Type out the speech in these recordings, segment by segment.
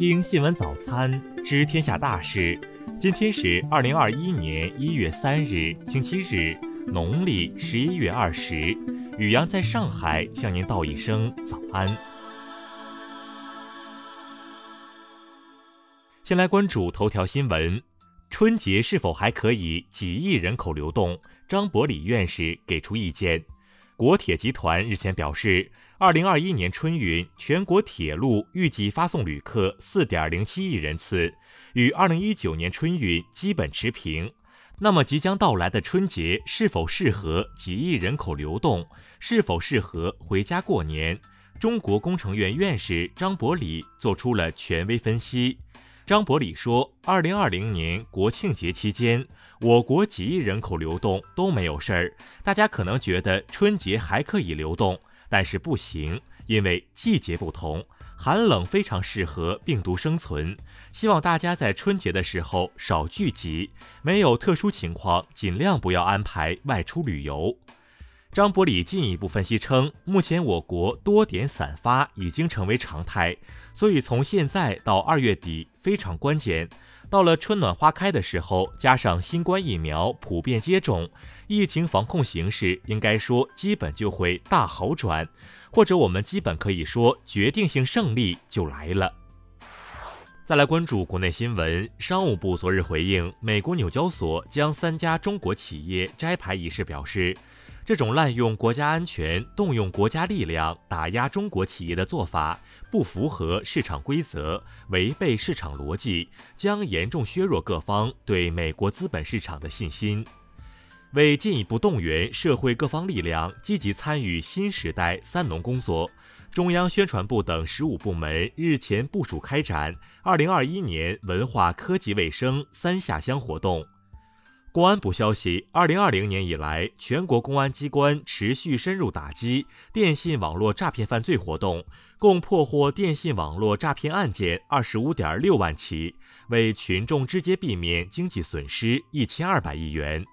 听新闻早餐，知天下大事。今天是二零二一年一月三日，星期日，农历十一月二十。雨阳在上海向您道一声早安。先来关注头条新闻：春节是否还可以几亿人口流动？张伯礼院士给出意见。国铁集团日前表示。二零二一年春运，全国铁路预计发送旅客四点零七亿人次，与二零一九年春运基本持平。那么，即将到来的春节是否适合几亿人口流动？是否适合回家过年？中国工程院院士张伯礼做出了权威分析。张伯礼说，二零二零年国庆节期间，我国几亿人口流动都没有事儿，大家可能觉得春节还可以流动。但是不行，因为季节不同，寒冷非常适合病毒生存。希望大家在春节的时候少聚集，没有特殊情况，尽量不要安排外出旅游。张伯礼进一步分析称，目前我国多点散发已经成为常态，所以从现在到二月底非常关键。到了春暖花开的时候，加上新冠疫苗普遍接种，疫情防控形势应该说基本就会大好转，或者我们基本可以说决定性胜利就来了。再来关注国内新闻，商务部昨日回应美国纽交所将三家中国企业摘牌一事表示。这种滥用国家安全、动用国家力量打压中国企业的做法，不符合市场规则，违背市场逻辑，将严重削弱各方对美国资本市场的信心。为进一步动员社会各方力量积极参与新时代“三农”工作，中央宣传部等十五部门日前部署开展二零二一年文化科技卫生三下乡活动。公安部消息，二零二零年以来，全国公安机关持续深入打击电信网络诈骗犯罪活动，共破获电信网络诈骗案件二十五点六万起，为群众直接避免经济损失一千二百亿元。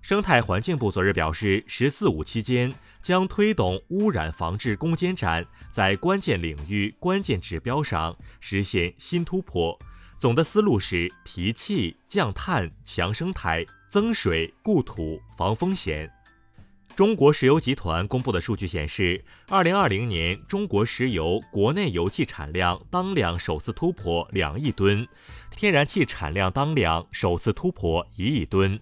生态环境部昨日表示，“十四五”期间将推动污染防治攻坚战在关键领域、关键指标上实现新突破。总的思路是提气、降碳、强生态、增水、固土、防风险。中国石油集团公布的数据显示，二零二零年中国石油国内油气产量当量首次突破两亿吨，天然气产量当量首次突破一亿吨。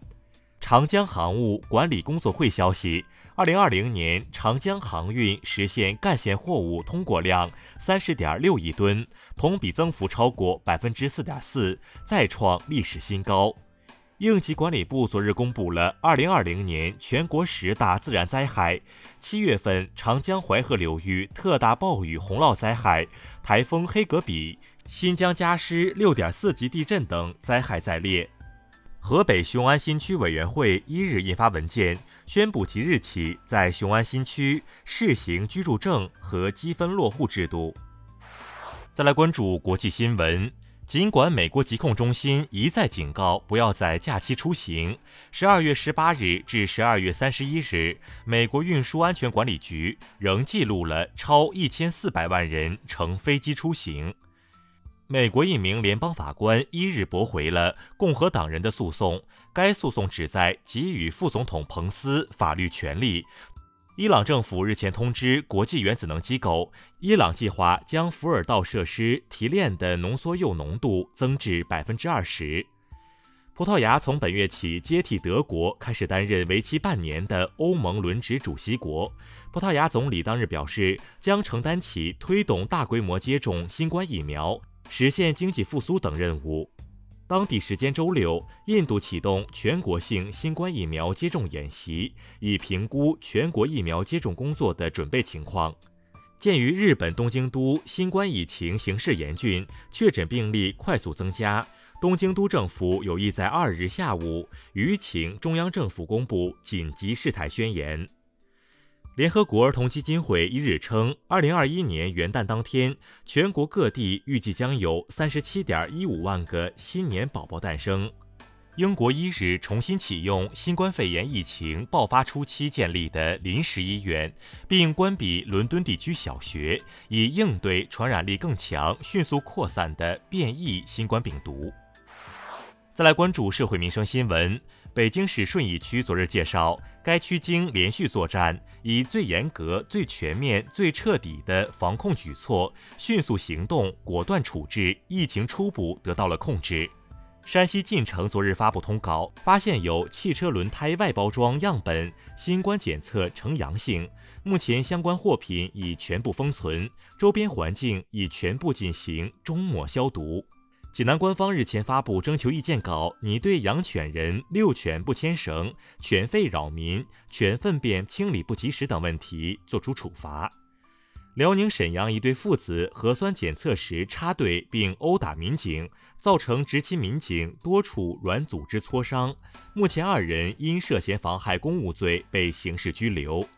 长江航务管理工作会消息。二零二零年，长江航运实现干线货物通过量三十点六亿吨，同比增幅超过百分之四点四，再创历史新高。应急管理部昨日公布了二零二零年全国十大自然灾害，七月份长江淮河流域特大暴雨洪涝灾害、台风黑格比、新疆加湿六点四级地震等灾害在列。河北雄安新区委员会一日印发文件，宣布即日起在雄安新区试行居住证和积分落户制度。再来关注国际新闻，尽管美国疾控中心一再警告不要在假期出行，十二月十八日至十二月三十一日，美国运输安全管理局仍记录了超一千四百万人乘飞机出行。美国一名联邦法官一日驳回了共和党人的诉讼，该诉讼旨在给予副总统彭斯法律权利。伊朗政府日前通知国际原子能机构，伊朗计划将福尔道设施提炼的浓缩铀浓度增至百分之二十。葡萄牙从本月起接替德国，开始担任为期半年的欧盟轮值主席国。葡萄牙总理当日表示，将承担起推动大规模接种新冠疫苗。实现经济复苏等任务。当地时间周六，印度启动全国性新冠疫苗接种演习，以评估全国疫苗接种工作的准备情况。鉴于日本东京都新冠疫情形势严峻，确诊病例快速增加，东京都政府有意在二日下午吁请中央政府公布紧急事态宣言。联合国儿童基金会一日称，二零二一年元旦当天，全国各地预计将有三十七点一五万个新年宝宝诞生。英国一日重新启用新冠肺炎疫情爆发初期建立的临时医院，并关闭伦敦地区小学，以应对传染力更强、迅速扩散的变异新冠病毒。再来关注社会民生新闻。北京市顺义区昨日介绍，该区经连续作战，以最严格、最全面、最彻底的防控举措，迅速行动，果断处置，疫情初步得到了控制。山西晋城昨日发布通告，发现有汽车轮胎外包装样本新冠检测呈阳性，目前相关货品已全部封存，周边环境已全部进行终抹消毒。济南官方日前发布征求意见稿，拟对养犬人遛犬不牵绳、犬吠扰民、犬粪便清理不及时等问题作出处罚。辽宁沈阳一对父子核酸检测时插队并殴打民警，造成执勤民警多处软组织挫伤。目前二人因涉嫌妨害公务罪被刑事拘留。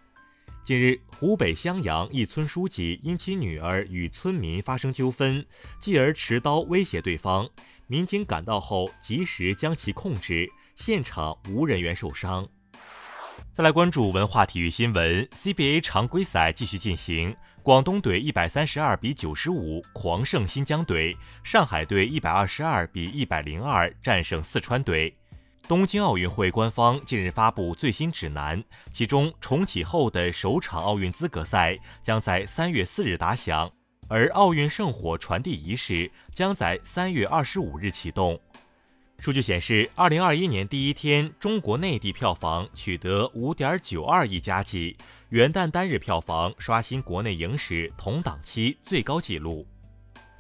近日，湖北襄阳一村书记因其女儿与村民发生纠纷，继而持刀威胁对方，民警赶到后及时将其控制，现场无人员受伤。再来关注文化体育新闻，CBA 常规赛继续进行。广东队一百三十二比九十五狂胜新疆队，上海队一百二十二比一百零二战胜四川队。东京奥运会官方近日发布最新指南，其中重启后的首场奥运资格赛将在三月四日打响，而奥运圣火传递仪式将在三月二十五日启动。数据显示，二零二一年第一天，中国内地票房取得五点九二亿佳绩，元旦单日票房刷新国内影史同档期最高纪录。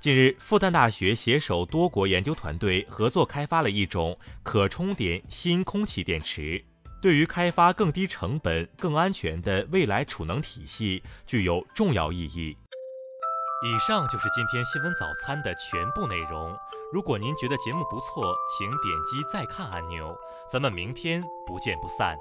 近日，复旦大学携手多国研究团队合作开发了一种可充电新空气电池，对于开发更低成本、更安全的未来储能体系具有重要意义。以上就是今天新闻早餐的全部内容。如果您觉得节目不错，请点击再看按钮。咱们明天不见不散。